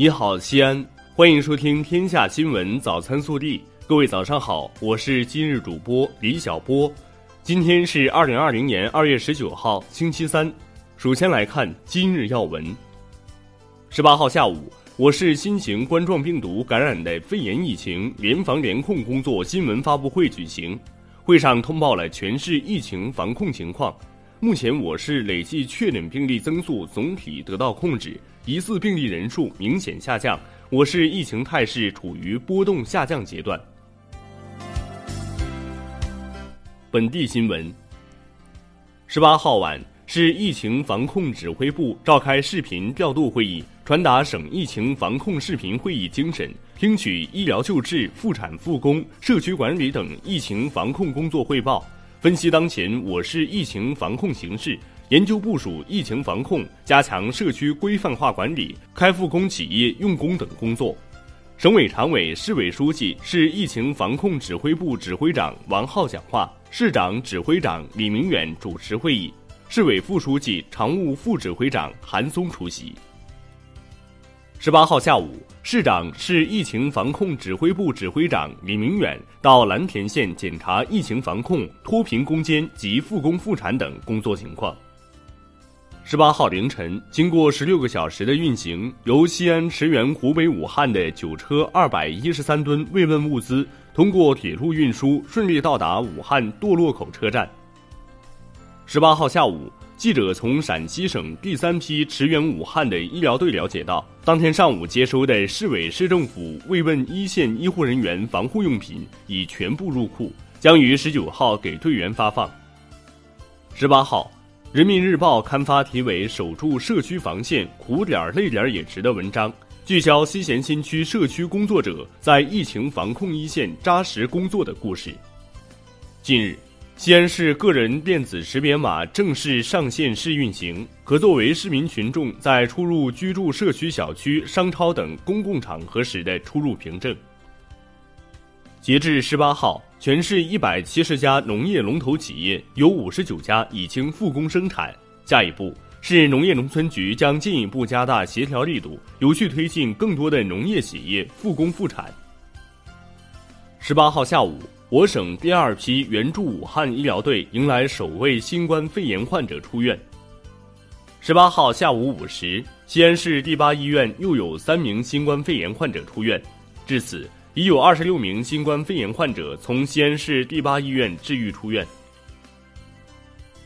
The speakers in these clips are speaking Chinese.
你好，西安，欢迎收听《天下新闻早餐速递》。各位早上好，我是今日主播李小波。今天是二零二零年二月十九号，星期三。首先来看今日要闻。十八号下午，我市新型冠状病毒感染的肺炎疫情联防联控工作新闻发布会举行，会上通报了全市疫情防控情况。目前，我市累计确诊病例增速总体得到控制。疑似病例人数明显下降，我市疫情态势处于波动下降阶段。本地新闻：十八号晚，市疫情防控指挥部召开视频调度会议，传达省疫情防控视频会议精神，听取医疗救治、复产复工、社区管理等疫情防控工作汇报，分析当前我市疫情防控形势。研究部署疫情防控，加强社区规范化管理、开复工企业用工等工作。省委常委、市委书记、市疫情防控指挥部指挥长王浩讲话，市长、指挥长李明远主持会议，市委副书记、常务副指挥长韩松出席。十八号下午，市长、市疫情防控指挥部指挥长李明远到蓝田县检查疫情防控、脱贫攻坚及复工复产等工作情况。十八号凌晨，经过十六个小时的运行，由西安驰援湖北武汉的九车二百一十三吨慰问物资，通过铁路运输顺利到达武汉堕落口车站。十八号下午，记者从陕西省第三批驰援武汉的医疗队了解到，当天上午接收的市委市政府慰问一线医护人员防护用品已全部入库，将于十九号给队员发放。十八号。人民日报刊发题为“守住社区防线，苦点累点也值”的文章，聚焦西咸新区社区工作者在疫情防控一线扎实工作的故事。近日，西安市个人电子识别码正式上线试运行，可作为市民群众在出入居住社区、小区、商超等公共场合时的出入凭证。截至十八号，全市一百七十家农业龙头企业有五十九家已经复工生产。下一步，市农业农村局将进一步加大协调力度，有序推进更多的农业企业复工复产。十八号下午，我省第二批援助武汉医疗队迎来首位新冠肺炎患者出院。十八号下午五时，西安市第八医院又有三名新冠肺炎患者出院，至此。已有二十六名新冠肺炎患者从西安市第八医院治愈出院。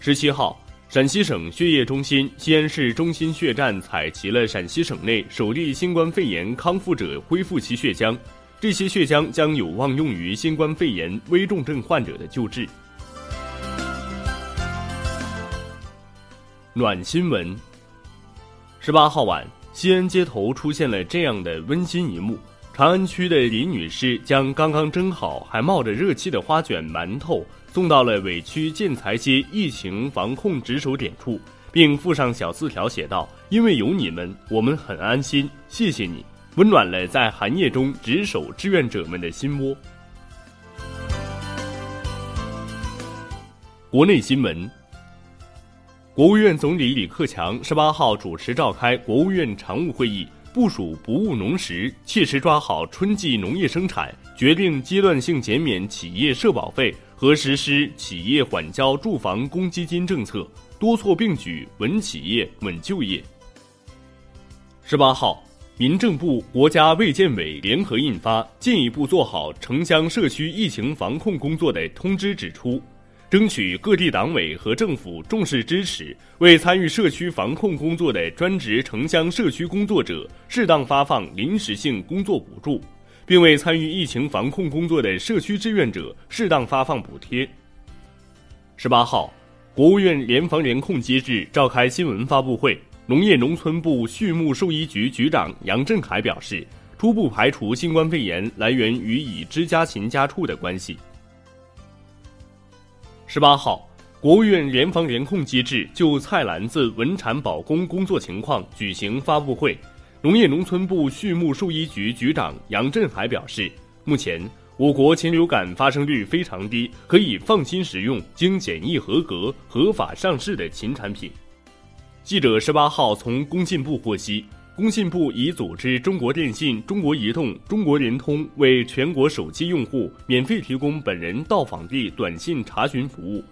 十七号，陕西省血液中心西安市中心血站采集了陕西省内首例新冠肺炎康复者恢复期血浆，这些血浆将有望用于新冠肺炎危重症患者的救治。暖新闻。十八号晚，西安街头出现了这样的温馨一幕。长安区的李女士将刚刚蒸好还冒着热气的花卷馒头送到了委区建材街疫情防控值守点处，并附上小字条，写道：“因为有你们，我们很安心，谢谢你，温暖了在寒夜中值守志愿者们的心窝。”国内新闻，国务院总理李克强十八号主持召开国务院常务会议。部署不误农时，切实抓好春季农业生产，决定阶段性减免企业社保费和实施企业缓交住房公积金政策，多措并举，稳企业、稳就业。十八号，民政部、国家卫健委联合印发《进一步做好城乡社区疫情防控工作的通知》，指出。争取各地党委和政府重视支持，为参与社区防控工作的专职城乡社区工作者适当发放临时性工作补助，并为参与疫情防控工作的社区志愿者适当发放补贴。十八号，国务院联防联控机制召开新闻发布会，农业农村部畜牧兽医局局长杨振海表示，初步排除新冠肺炎来源于已知家禽家畜的关系。十八号，国务院联防联控机制就菜篮子稳产保供工作情况举行发布会。农业农村部畜牧兽医局局长杨振海表示，目前我国禽流感发生率非常低，可以放心食用经检疫合格、合法上市的禽产品。记者十八号从工信部获悉，工信部已组织中国电信、中国移动、中国联通为全国手机用户免费提供本人到访地短信查询服务，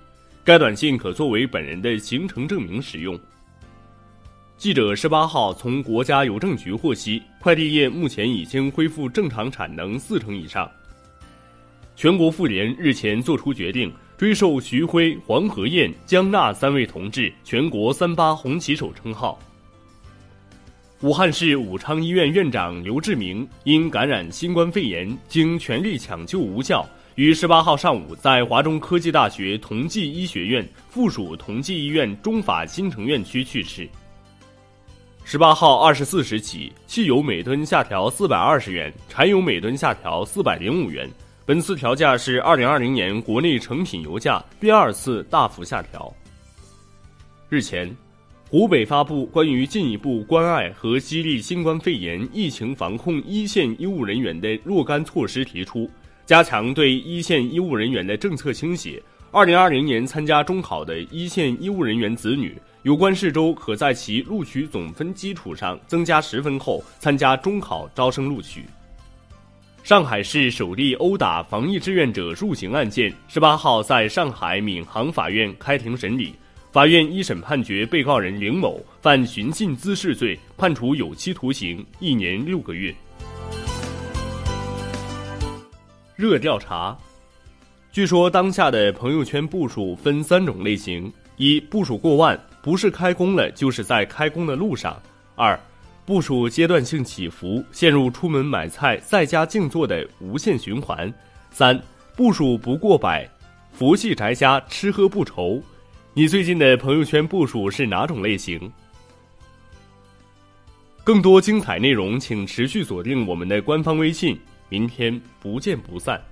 该短信可作为本人的行程证明使用。记者十八号从国家邮政局获悉，快递业目前已经恢复正常产能四成以上。全国妇联日前作出决定，追授徐辉、黄河燕、江娜三位同志全国三八红旗手称号。武汉市武昌医院院长刘志明因感染新冠肺炎，经全力抢救无效，于十八号上午在华中科技大学同济医学院附属同济医院中法新城院区去世。十八号二十四时起，汽油每吨下调四百二十元，柴油每吨下调四百零五元。本次调价是二零二零年国内成品油价第二次大幅下调。日前。湖北发布关于进一步关爱和激励新冠肺炎疫情防控一线医务人员的若干措施，提出加强对一线医务人员的政策倾斜。二零二零年参加中考的一线医务人员子女，有关市州可在其录取总分基础上增加十分后参加中考招生录取。上海市首例殴打防疫志愿者入刑案件，十八号在上海闵行法院开庭审理。法院一审判决被告人凌某犯寻衅滋事罪，判处有期徒刑一年六个月。热调查，据说当下的朋友圈步数分三种类型：一、步数过万，不是开工了，就是在开工的路上；二、步数阶段性起伏，陷入出门买菜、在家静坐的无限循环；三、步数不过百，佛系宅家，吃喝不愁。你最近的朋友圈部署是哪种类型？更多精彩内容，请持续锁定我们的官方微信。明天不见不散。